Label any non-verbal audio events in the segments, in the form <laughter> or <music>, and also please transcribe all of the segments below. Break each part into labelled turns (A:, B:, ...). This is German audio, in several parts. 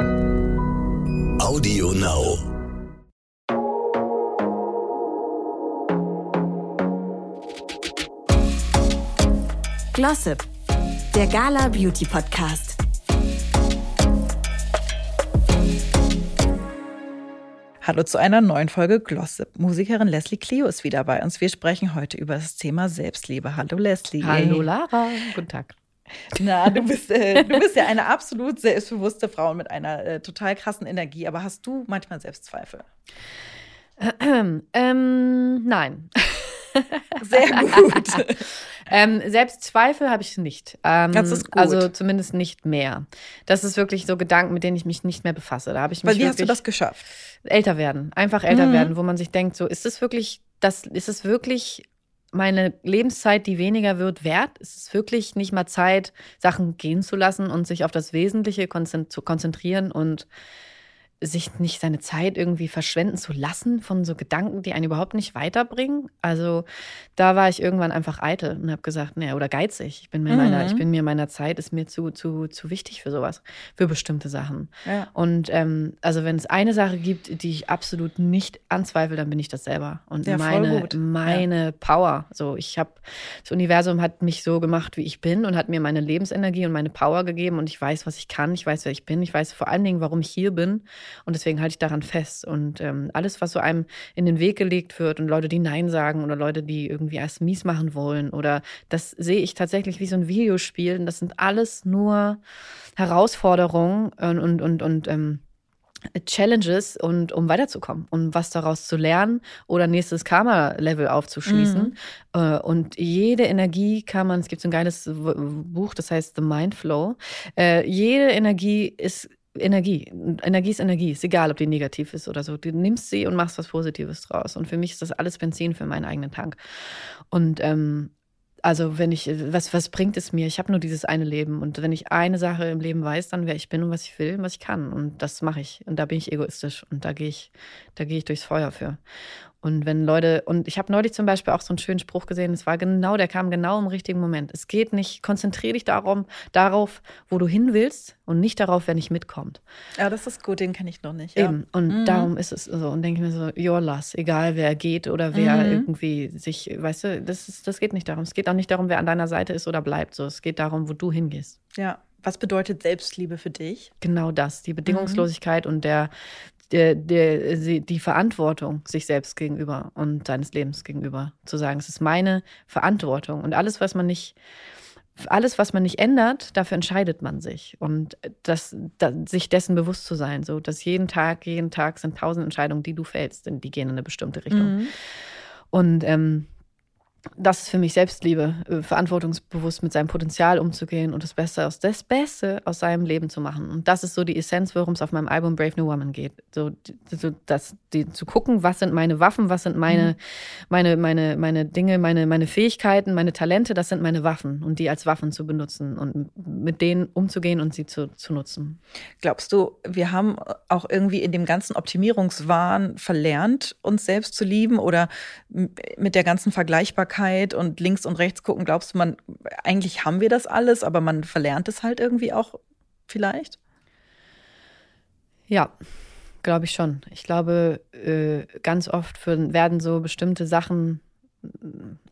A: Audio Now.
B: Glossip, der Gala Beauty Podcast.
C: Hallo zu einer neuen Folge Glossip. Musikerin Leslie Clio ist wieder bei uns. Wir sprechen heute über das Thema Selbstliebe. Hallo Leslie.
D: Hallo Lara. Guten Tag.
C: Na, du bist, äh, du bist ja eine absolut selbstbewusste Frau mit einer äh, total krassen Energie. Aber hast du manchmal Selbstzweifel? <clears throat>
D: Ähm, nein.
C: Sehr gut. <laughs>
D: ähm, Selbstzweifel habe ich nicht. Ähm,
C: Das ist gut.
D: Also zumindest nicht mehr. Das ist wirklich so Gedanken, mit denen ich mich nicht mehr befasse. Da habe ich mich
C: Weil wie hast du das geschafft?
D: älter werden, einfach älter
C: Mhm.
D: werden, wo man sich denkt, so ist es wirklich, das ist es wirklich meine Lebenszeit, die weniger wird, wert? Ist es wirklich nicht mal Zeit, Sachen gehen zu lassen und sich auf das Wesentliche zu konzentrieren und sich nicht seine Zeit irgendwie verschwenden zu lassen von so Gedanken, die einen überhaupt nicht weiterbringen. Also da war ich irgendwann einfach eitel und habe gesagt, naja, oder geizig. Ich bin mir
C: Mhm.
D: meiner, ich bin mir meiner Zeit, ist mir zu, zu, zu wichtig für sowas, für bestimmte Sachen.
C: Ja.
D: Und ähm, also wenn es eine Sache gibt, die ich absolut nicht anzweifle, dann bin ich das selber. Und
C: Ja,
D: meine, meine Power. So, ich habe, das Universum hat mich so gemacht, wie ich bin und hat mir meine Lebensenergie und meine Power gegeben und ich weiß, was ich kann, ich weiß, wer ich bin, ich weiß vor allen Dingen, warum ich hier bin. Und deswegen halte ich daran fest. Und ähm, alles, was so einem in den Weg gelegt wird und Leute, die Nein sagen oder Leute, die irgendwie erst mies machen wollen oder das sehe ich tatsächlich wie so ein Videospiel. Und das sind alles nur Herausforderungen und, und, und, und ähm, Challenges und um weiterzukommen, um was daraus zu lernen oder nächstes Karma-Level aufzuschließen. Äh, Und jede Energie kann man, es gibt so ein geiles Buch, das heißt The Mind Flow. Äh, jede Energie ist Energie. Energie ist Energie. Ist egal, ob die negativ ist oder so. Du nimmst sie und machst was Positives draus. Und für mich ist das alles Benzin für meinen eigenen Tank. Und ähm, also wenn ich, was, was bringt es mir? Ich habe nur dieses eine Leben. Und wenn ich eine Sache im Leben weiß, dann wer ich bin und was ich will und was ich kann. Und das mache ich. Und da bin ich egoistisch. Und da gehe ich, da gehe ich durchs Feuer für. Und wenn Leute, und ich habe neulich zum Beispiel auch so einen schönen Spruch gesehen, es war genau, der kam genau im richtigen Moment. Es geht nicht, konzentriere dich darum, darauf, wo du hin willst und nicht darauf, wer nicht mitkommt.
C: ja, das ist gut, den kenne ich noch nicht. Ja.
D: Eben. Und
C: Mhm.
D: darum ist es so. Und denke ich mir so, your loss, egal wer geht oder wer
C: Mhm.
D: irgendwie sich, weißt du, das, ist, das geht nicht darum. Es geht auch nicht darum, wer an deiner Seite ist oder bleibt. So, es geht darum, wo du hingehst.
C: ja. Was bedeutet Selbstliebe für dich?
D: Genau das,
C: Mhm.
D: die Bedingungslosigkeit und der, der, der, die Verantwortung sich selbst gegenüber und seines Lebens gegenüber. Zu sagen, es ist meine Verantwortung. Und alles, was man nicht, alles, was man nicht ändert, dafür entscheidet man sich. Und das, da, sich dessen bewusst zu sein, so dass jeden Tag, jeden Tag sind tausend Entscheidungen, die du fällst, die gehen in eine bestimmte Richtung.
C: Mhm.
D: Und ähm, das ist für mich Selbstliebe, äh, verantwortungsbewusst mit seinem Potenzial umzugehen und das Beste aus das Beste aus seinem Leben zu machen. Und das ist so die Essenz, worum es auf meinem Album Brave New Woman geht. So, so das, die, zu gucken, was sind meine Waffen, was sind meine, meine, meine, meine Dinge, meine, meine Fähigkeiten, meine Talente, das sind meine Waffen und die als Waffen zu benutzen und mit denen umzugehen und sie zu, zu nutzen.
C: Glaubst du, wir haben auch irgendwie in dem ganzen Optimierungswahn verlernt, uns selbst zu lieben oder mit der ganzen Vergleichbarkeit und links und rechts gucken, glaubst du, man eigentlich haben wir das alles, aber man verlernt es halt irgendwie auch vielleicht?
D: Ja, glaube ich schon. Ich glaube, äh, ganz oft werden so bestimmte Sachen,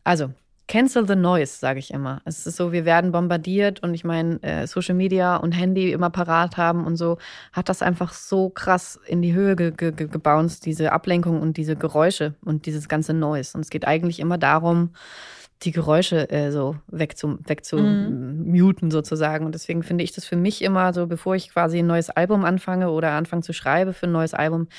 D: also cancel the noise, sage ich immer. Es ist so, wir werden bombardiert und ich meine, äh, Social Media und Handy immer parat haben und so, hat das einfach so krass in die Höhe ge ge ge- gebounced, diese Ablenkung und diese Geräusche und dieses ganze Noise. Und es geht eigentlich immer darum, die Geräusche äh, so wegzu, wegzumuten sozusagen. Und deswegen finde ich das für mich immer so, bevor ich quasi ein neues Album anfange oder anfange zu schreiben für ein neues Album,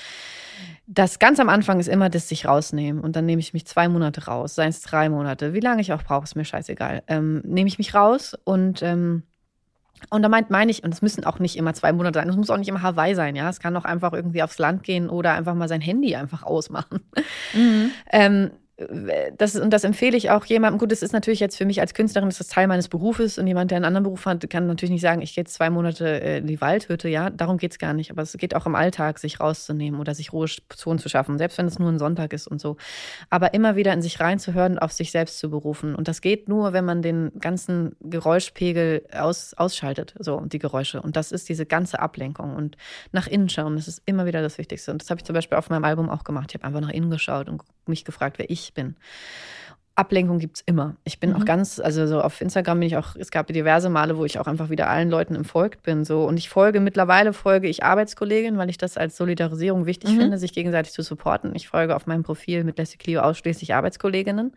D: das ganz am Anfang ist immer das sich rausnehmen. Und dann nehme ich mich zwei Monate raus, seien es drei Monate, wie lange ich auch brauche, ist mir scheißegal. Ähm, nehme ich mich raus und ähm, und da meint, meine ich, und es müssen auch nicht immer zwei Monate sein, es muss auch nicht immer Hawaii sein, ja. Es kann auch einfach irgendwie aufs Land gehen oder einfach mal sein Handy einfach ausmachen. <laughs> Ähm, das, und das empfehle ich auch jemandem. Gut, das ist natürlich jetzt für mich als Künstlerin, das ist Teil meines Berufes und jemand, der einen anderen Beruf hat, kann natürlich nicht sagen, ich gehe jetzt zwei Monate äh, in die Waldhütte. Ja, darum geht es gar nicht. Aber es geht auch im Alltag, sich rauszunehmen oder sich Ruhezonen zu schaffen, selbst wenn es nur ein Sonntag ist und so. Aber immer wieder in sich reinzuhören, auf sich selbst zu berufen. Und das geht nur, wenn man den ganzen Geräuschpegel aus, ausschaltet, so und die Geräusche. Und das ist diese ganze Ablenkung. Und nach innen schauen, das ist immer wieder das Wichtigste. Und das habe ich zum Beispiel auf meinem Album auch gemacht. Ich habe einfach nach innen geschaut und mich gefragt, wer ich bin. Ablenkung gibt es immer. Ich bin mhm. auch ganz, also so auf Instagram bin ich auch, es gab diverse Male, wo ich auch einfach wieder allen Leuten entfolgt bin. So. Und ich folge, mittlerweile folge ich Arbeitskolleginnen, weil ich das als Solidarisierung wichtig mhm. finde, sich gegenseitig zu supporten. Ich folge auf meinem Profil mit Leslie Clio ausschließlich Arbeitskolleginnen,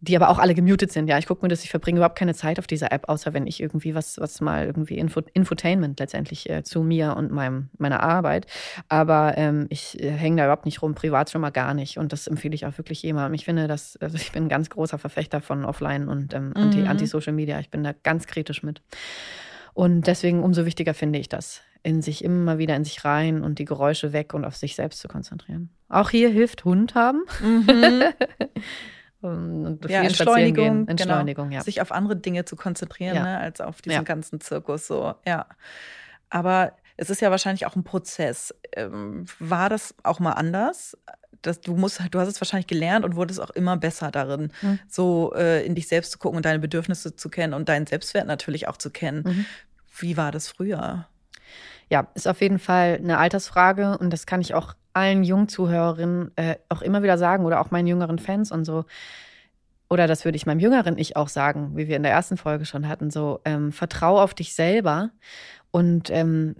D: die aber auch alle gemutet sind. Ja, ich gucke mir das, ich verbringe überhaupt keine Zeit auf dieser App, außer wenn ich irgendwie was, was mal irgendwie Info, Infotainment letztendlich äh, zu mir und meinem, meiner Arbeit. Aber ähm, ich äh, hänge da überhaupt nicht rum, privat schon mal gar nicht. Und das empfehle ich auch wirklich jemandem. Ich finde, dass, also ich bin ein ganz großer Verfechter von Offline und ähm, mhm. Anti-Social Media. Ich bin da ganz kritisch mit. Und deswegen umso wichtiger finde ich das, in sich immer wieder in sich rein und die Geräusche weg und auf sich selbst zu konzentrieren. Auch hier hilft Hund haben. Mhm. <laughs>
C: und ja, Entschleunigung, Entschleunigung genau. ja. sich auf andere Dinge zu konzentrieren, ja. ne, als auf diesen ja. ganzen Zirkus. So, ja. Aber es ist ja wahrscheinlich auch ein Prozess. Ähm, war das auch mal anders? Dass du musst, du hast es wahrscheinlich gelernt und wurdest auch immer besser darin, mhm. so äh, in dich selbst zu gucken und deine Bedürfnisse zu kennen und deinen Selbstwert natürlich auch zu kennen. Mhm. Wie war das früher?
D: Ja, ist auf jeden Fall eine Altersfrage und das kann ich auch allen Jungzuhörerinnen äh, auch immer wieder sagen oder auch meinen jüngeren Fans und so. Oder das würde ich meinem jüngeren Ich auch sagen, wie wir in der ersten Folge schon hatten, so ähm, vertrau auf dich selber und ähm,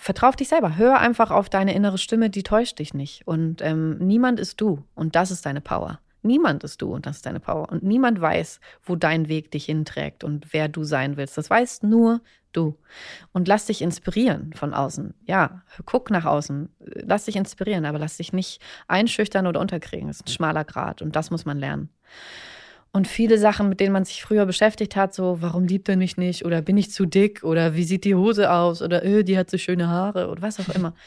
D: vertrau auf dich selber. Hör einfach auf deine innere Stimme, die täuscht dich nicht. Und ähm, niemand ist du und das ist deine Power. Niemand ist du und das ist deine Power. Und niemand weiß, wo dein Weg dich hinträgt und wer du sein willst. Das weißt nur du. Und lass dich inspirieren von außen. Ja, guck nach außen. Lass dich inspirieren, aber lass dich nicht einschüchtern oder unterkriegen. Das ist ein schmaler Grad und das muss man lernen. Und viele Sachen, mit denen man sich früher beschäftigt hat, so, warum liebt er mich nicht? Oder bin ich zu dick? Oder wie sieht die Hose aus? Oder öh, die hat so schöne Haare oder was auch immer <laughs>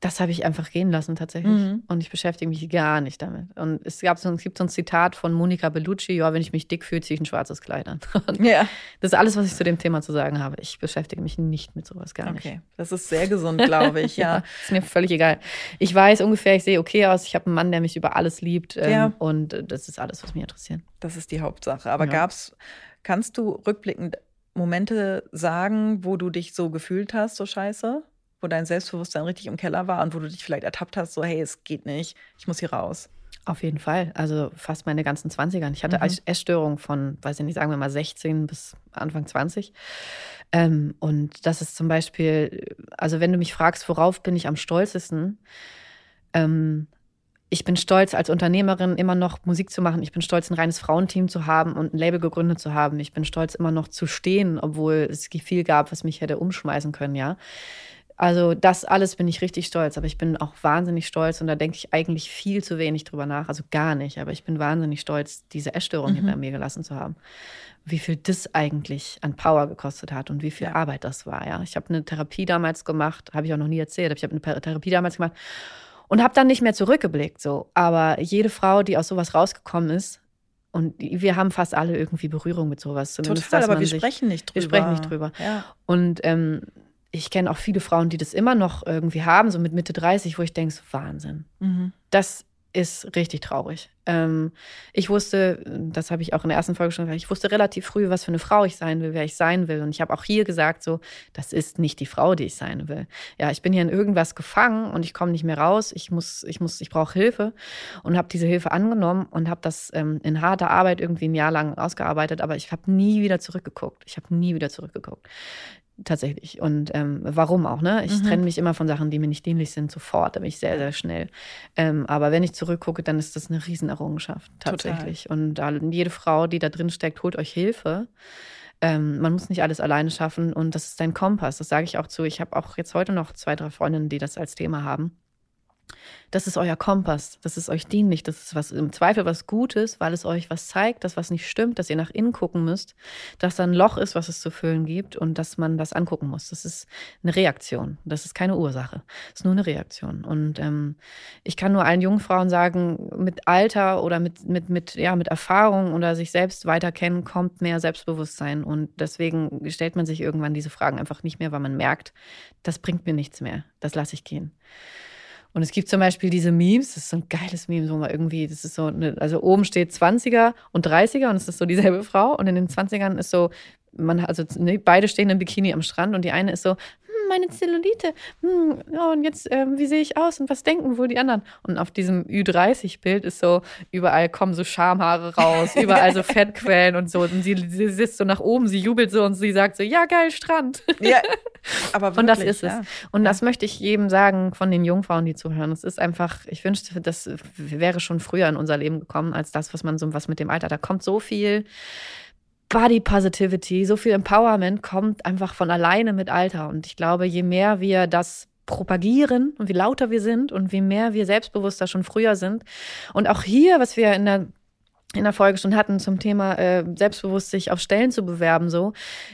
D: das habe ich einfach gehen lassen tatsächlich. Mhm. Und ich beschäftige mich gar nicht damit. Und es, gab so, es gibt so ein Zitat von Monika Bellucci, ja, wenn ich mich dick fühle, ziehe ich ein schwarzes Kleid an. <laughs> ja. Das ist alles, was ich zu dem Thema zu sagen habe. Ich beschäftige mich nicht mit sowas, gar nicht. Okay,
C: das ist sehr gesund, glaube ich, <laughs> ja. ja.
D: Ist mir völlig egal. Ich weiß ungefähr, ich sehe okay aus, ich habe einen Mann, der mich über alles liebt. Ähm, ja. Und das ist alles, was mich interessiert.
C: Das ist die Hauptsache. Aber ja. gab's, kannst du rückblickend Momente sagen, wo du dich so gefühlt hast, so scheiße? Wo dein Selbstbewusstsein richtig im Keller war und wo du dich vielleicht ertappt hast, so, hey, es geht nicht, ich muss hier raus.
D: Auf jeden Fall. Also fast meine ganzen 20ern. Ich hatte mhm. Essstörungen von, weiß ich nicht, sagen wir mal 16 bis Anfang 20. Ähm, und das ist zum Beispiel, also wenn du mich fragst, worauf bin ich am stolzesten, ähm, ich bin stolz, als Unternehmerin immer noch Musik zu machen. Ich bin stolz, ein reines Frauenteam zu haben und ein Label gegründet zu haben. Ich bin stolz, immer noch zu stehen, obwohl es viel gab, was mich hätte umschmeißen können, ja. Also das alles bin ich richtig stolz, aber ich bin auch wahnsinnig stolz und da denke ich eigentlich viel zu wenig drüber nach, also gar nicht, aber ich bin wahnsinnig stolz, diese Essstörung mhm. hinter mir gelassen zu haben. Wie viel das eigentlich an Power gekostet hat und wie viel. Arbeit das war, ja. Ich habe eine Therapie damals gemacht, habe ich auch noch nie erzählt, aber ich habe eine Therapie damals gemacht und habe dann nicht mehr zurückgeblickt so, aber jede Frau, die aus sowas rausgekommen ist, und wir haben fast alle irgendwie Berührung mit sowas.
C: Zumindest, Total, aber wir sprechen nicht drüber.
D: Wir sprechen nicht drüber. Ja. Und ähm, ich kenne auch viele Frauen, die das immer noch irgendwie haben, so mit Mitte 30, wo ich denke, so Wahnsinn. Mhm. Das ist richtig traurig. Ähm, ich wusste, das habe ich auch in der ersten Folge schon gesagt, ich wusste relativ früh, was für eine Frau ich sein will, wer ich sein will. Und ich habe auch hier gesagt, so, das ist nicht die Frau, die ich sein will. Ja, ich bin hier in irgendwas gefangen und ich komme nicht mehr raus. Ich muss, ich muss, ich brauche Hilfe und habe diese Hilfe angenommen und habe das ähm, in harter Arbeit irgendwie ein Jahr lang ausgearbeitet. Aber ich habe nie wieder zurückgeguckt. Ich habe nie wieder zurückgeguckt tatsächlich. Und ähm, warum auch, ne? Ich mhm. trenne mich immer von Sachen, die mir nicht dienlich sind, sofort, da bin ich sehr, sehr schnell. Ähm, aber wenn ich zurückgucke, dann ist das eine Riesenerrungenschaft, tatsächlich. Total. Und da, jede Frau, die da drin steckt, holt euch Hilfe. Ähm, man muss nicht alles alleine schaffen und das ist dein Kompass. Das sage ich auch zu. Ich habe auch jetzt heute noch zwei, drei Freundinnen, die das als Thema haben. Das ist euer Kompass, das ist euch dienlich, das ist was im Zweifel was Gutes, weil es euch was zeigt, dass was nicht stimmt, dass ihr nach innen gucken müsst, dass da ein Loch ist, was es zu füllen gibt und dass man das angucken muss. Das ist eine Reaktion, das ist keine Ursache, das ist nur eine Reaktion. Und ähm, ich kann nur allen jungen Frauen sagen, mit Alter oder mit, mit, mit, ja, mit Erfahrung oder sich selbst weiter kennen, kommt mehr Selbstbewusstsein und deswegen stellt man sich irgendwann diese Fragen einfach nicht mehr, weil man merkt, das bringt mir nichts mehr, das lasse ich gehen. Und es gibt zum Beispiel diese Memes, das ist so ein geiles Meme, wo man irgendwie, das ist so, eine, also oben steht 20er und 30er und es ist so dieselbe Frau. Und in den 20ern ist so, man, also ne, beide stehen im Bikini am Strand und die eine ist so, meine Zellulite. Hm, ja, und jetzt, äh, wie sehe ich aus und was denken wohl die anderen? Und auf diesem Ü30-Bild ist so, überall kommen so Schamhaare raus, <laughs> überall so Fettquellen und so. Und sie, sie sitzt so nach oben, sie jubelt so und sie sagt so, ja, geil, Strand. Ja, <laughs> aber wirklich, Und das ist ja. es. Und ja. das möchte ich jedem sagen von den Jungfrauen, die zuhören. Es ist einfach, ich wünschte, das wäre schon früher in unser Leben gekommen, als das, was man so, was mit dem Alter, da kommt so viel Body Positivity, so viel Empowerment kommt einfach von alleine mit Alter. Und ich glaube, je mehr wir das propagieren und wie lauter wir sind und wie mehr wir selbstbewusster schon früher sind. Und auch hier, was wir in der in der Folge schon hatten zum Thema äh, selbstbewusst sich auf Stellen zu bewerben so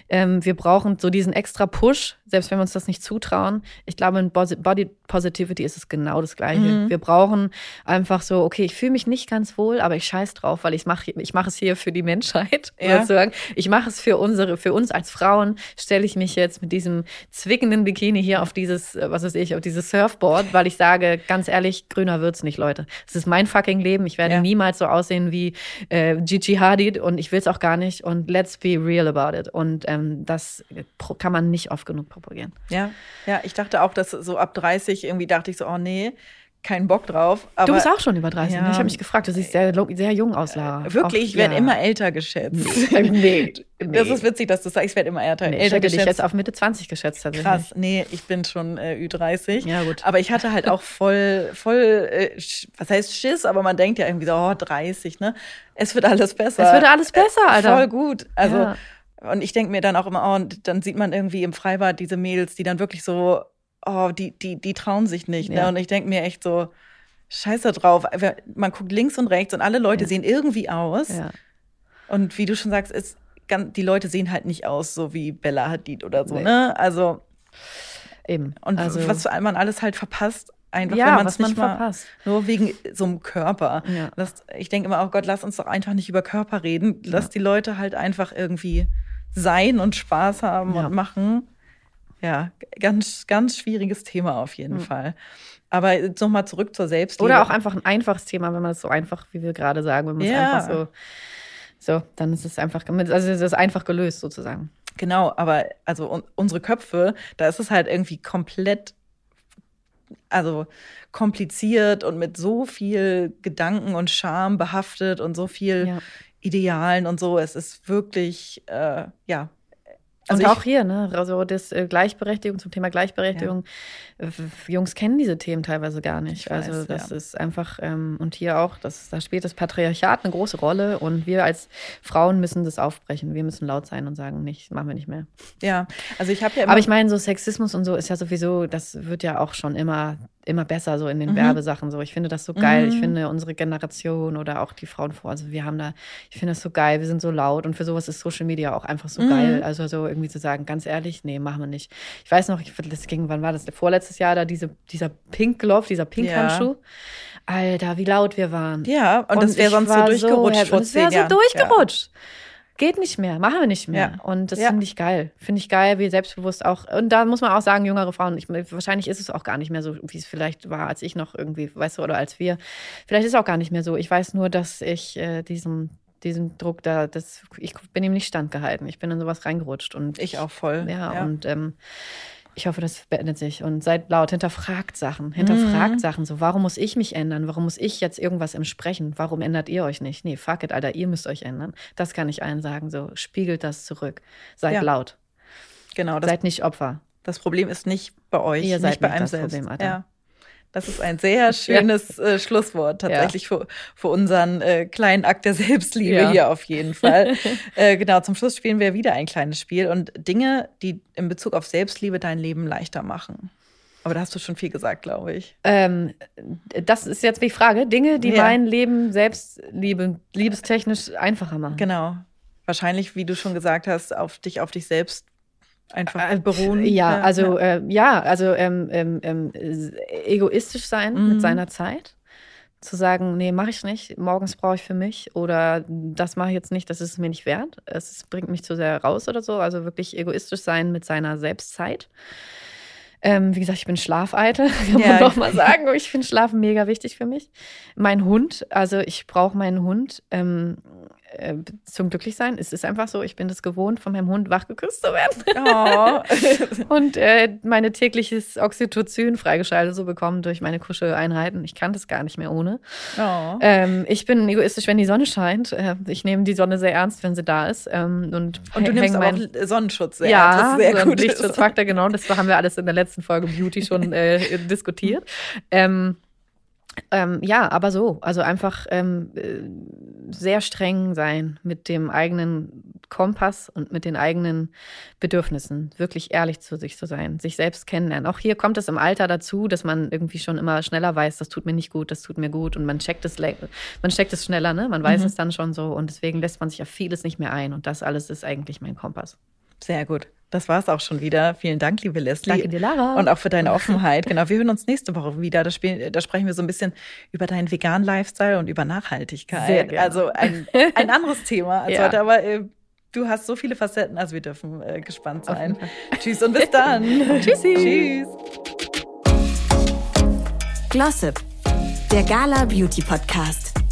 D: ähm, wir brauchen so diesen extra Push selbst wenn wir uns das nicht zutrauen ich glaube in Body Positivity ist es genau das gleiche mhm. wir brauchen einfach so okay ich fühle mich nicht ganz wohl aber ich scheiß drauf weil ich mache ich mache es hier für die Menschheit <laughs> ja. sozusagen ich mache es für unsere für uns als Frauen stelle ich mich jetzt mit diesem zwickenden Bikini hier auf dieses äh, was weiß ich auf dieses Surfboard weil ich sage ganz ehrlich grüner wird's nicht Leute es ist mein fucking Leben ich werde ja. niemals so aussehen wie äh, Gigi Hadid und ich will es auch gar nicht und let's be real about it. Und ähm, das kann man nicht oft genug propagieren.
C: Ja, ja, ich dachte auch, dass so ab 30 irgendwie dachte ich so, oh nee, keinen Bock drauf.
D: Aber, du bist auch schon über 30. Ja, ne? Ich habe mich gefragt, du siehst sehr, sehr jung aus, Lara.
C: Wirklich, auch, ich werde ja. immer älter geschätzt. <laughs> Nee, nee, <laughs> Das ist witzig, dass du sagst, ich werde immer älter,
D: nee, älter ich geschätzt. dich jetzt auf Mitte 20 geschätzt.
C: Krass, nee, ich bin schon äh, Ü30. Ja, gut. Aber ich hatte halt auch voll, voll, äh, was heißt Schiss, aber man denkt ja irgendwie so, oh, 30, ne? Es wird alles besser.
D: Es wird alles besser, äh, Alter.
C: Voll gut. Also, ja. und ich denke mir dann auch immer, oh, und dann sieht man irgendwie im Freibad diese Mädels, die dann wirklich so oh, die, die, die trauen sich nicht. Ne? Ja. Und ich denke mir echt so, scheiße drauf. Man guckt links und rechts und alle Leute ja. sehen irgendwie aus. Ja. Und wie du schon sagst, ist, die Leute sehen halt nicht aus, so wie Bella Hadid oder so, nee. ne? Also eben. Und also, was man alles halt verpasst, einfach ja, wenn man es nicht mal verpasst. nur wegen so einem Körper. Ja. Das, ich denke immer, oh Gott, lass uns doch einfach nicht über Körper reden. Lass ja. die Leute halt einfach irgendwie sein und Spaß haben und machen. Ja, ganz, ganz schwieriges Thema auf jeden mhm. Fall. Aber nochmal zurück zur Selbstliebe.
D: Oder auch einfach ein einfaches Thema, wenn man es so einfach, wie wir gerade sagen, wenn man es ja. einfach so, so, dann ist es einfach, also es ist einfach gelöst sozusagen.
C: Genau, aber also unsere Köpfe, da ist es halt irgendwie komplett, also kompliziert und mit so viel Gedanken und Scham behaftet und so viel ja. Idealen und so. Es ist wirklich, äh, ja,
D: also und auch hier, ne, also das äh, Gleichberechtigung zum Thema Gleichberechtigung. Ja. Jungs kennen diese Themen teilweise gar nicht. Weiß, also das ja. ist einfach ähm, und hier auch, das, da spielt das Patriarchat eine große Rolle und wir als Frauen müssen das aufbrechen. Wir müssen laut sein und sagen, nicht, machen wir nicht mehr.
C: Ja, also ich habe ja.
D: Aber ich meine, so Sexismus und so ist ja sowieso, das wird ja auch schon immer immer besser so in den mhm. Werbesachen so. Ich finde das so geil. Mhm. Ich finde unsere Generation oder auch die Frauen vor, also wir haben da, ich finde das so geil. Wir sind so laut und für sowas ist Social Media auch einfach so mhm. geil. Also so irgendwie zu sagen, ganz ehrlich, nee, machen wir nicht. Ich weiß noch, ich, das ging, wann war das? Vorletztes Jahr da diese, dieser Pink Glove, dieser Pink Handschuh. Ja. Alter, wie laut wir waren.
C: Ja, und, und das wäre sonst so durchgerutscht.
D: So, das wäre so durchgerutscht. Ja geht nicht mehr, machen wir nicht mehr. Ja. Und das ja. finde ich geil. Finde ich geil, wie selbstbewusst auch. Und da muss man auch sagen, jüngere Frauen, ich, wahrscheinlich ist es auch gar nicht mehr so, wie es vielleicht war, als ich noch irgendwie, weißt du, oder als wir. Vielleicht ist es auch gar nicht mehr so. Ich weiß nur, dass ich äh, diesem diesen Druck da, das, ich bin ihm nicht standgehalten. Ich bin in sowas reingerutscht und
C: ich auch voll.
D: Ja, ja. und ähm, ich hoffe, das beendet sich und seid laut, hinterfragt Sachen, hinterfragt mhm. Sachen. So, warum muss ich mich ändern? Warum muss ich jetzt irgendwas entsprechen? Warum ändert ihr euch nicht? Nee, fuck it, Alter, ihr müsst euch ändern. Das kann ich allen sagen. So, spiegelt das zurück. Seid ja. laut.
C: Genau.
D: Das, seid nicht Opfer.
C: Das Problem ist nicht bei euch, ihr seid nicht bei einem selbst. Problem, Alter. Ja. Das ist ein sehr <laughs> schönes ja. äh, Schlusswort tatsächlich ja. für, für unseren äh, kleinen Akt der Selbstliebe ja. hier auf jeden Fall. <laughs> äh, genau, zum Schluss spielen wir wieder ein kleines Spiel und Dinge, die in Bezug auf Selbstliebe dein Leben leichter machen. Aber da hast du schon viel gesagt, glaube ich.
D: Ähm, das ist jetzt die Frage. Dinge, die mein Leben selbst liebe, liebestechnisch einfacher machen.
C: Genau. Wahrscheinlich, wie du schon gesagt hast, auf dich, auf dich selbst einfach
D: Äh,
C: beruhen.
D: Ja, also Äh, ja, also ähm, ähm, s- egoistisch sein
C: Mhm.
D: mit seiner Zeit. Zu sagen, nee, mache ich nicht. Morgens brauche ich für mich oder das mache ich jetzt nicht, das ist es mir nicht wert. Es bringt mich zu sehr raus oder so. Also wirklich egoistisch sein mit seiner Selbstzeit. Ähm, wie gesagt, ich bin Schlafeitel, <laughs> kann
C: Ja.
D: man doch mal sagen. Ich finde Schlafen mega wichtig für mich. Mein Hund, also ich brauche meinen Hund ähm, äh, zum Glücklichsein. Es ist einfach so, ich bin das gewohnt, von meinem Hund wachgeküsst zu werden
C: Oh. <laughs>
D: und äh, meine tägliches Oxytocin freigeschaltet so bekommen durch meine Kuscheleinheiten. Ich kann das gar nicht mehr ohne.
C: oh.
D: Ähm, ich bin egoistisch, wenn die Sonne scheint. Äh, ich nehme die Sonne sehr ernst, wenn sie da ist. Ähm, und
C: Und du nimmst
D: mein-
C: auch Sonnenschutz sehr,
D: ja,
C: was sehr
D: so
C: gut.
D: Lichtschutzfaktor, genau. Das haben wir alles in der letzten Folge Beauty schon äh, diskutiert. Ähm, ähm, ja, aber so. Also einfach ähm, äh, sehr streng sein mit dem eigenen Kompass und mit den eigenen Bedürfnissen. Wirklich ehrlich zu sich zu sein, sich selbst kennenlernen. Auch hier kommt es im Alter dazu, dass man irgendwie schon immer schneller weiß, das tut mir nicht gut, das tut mir gut. Und man checkt es, man checkt es schneller, ne? Man weiß
C: Mhm.
D: es dann schon so. Und deswegen lässt man sich auf vieles nicht mehr ein. Und das alles ist eigentlich mein Kompass.
C: Sehr gut. Das war es auch schon wieder. Vielen Dank, liebe Leslie.
D: Danke dir, Lara.
C: Und auch für deine <laughs> Offenheit. Genau, wir hören uns nächste Woche wieder. Da, spielen, da sprechen wir so ein bisschen über deinen veganen Lifestyle und über Nachhaltigkeit.
D: Sehr gerne.
C: Also ein, ein anderes <laughs> Thema als
D: Ja.
C: heute, aber äh, du hast so viele Facetten, also wir dürfen äh, gespannt sein. Tschüss und bis dann. <laughs>
D: Tschüssi.
C: Tschüss.
B: Glossip, der Gala Beauty Podcast.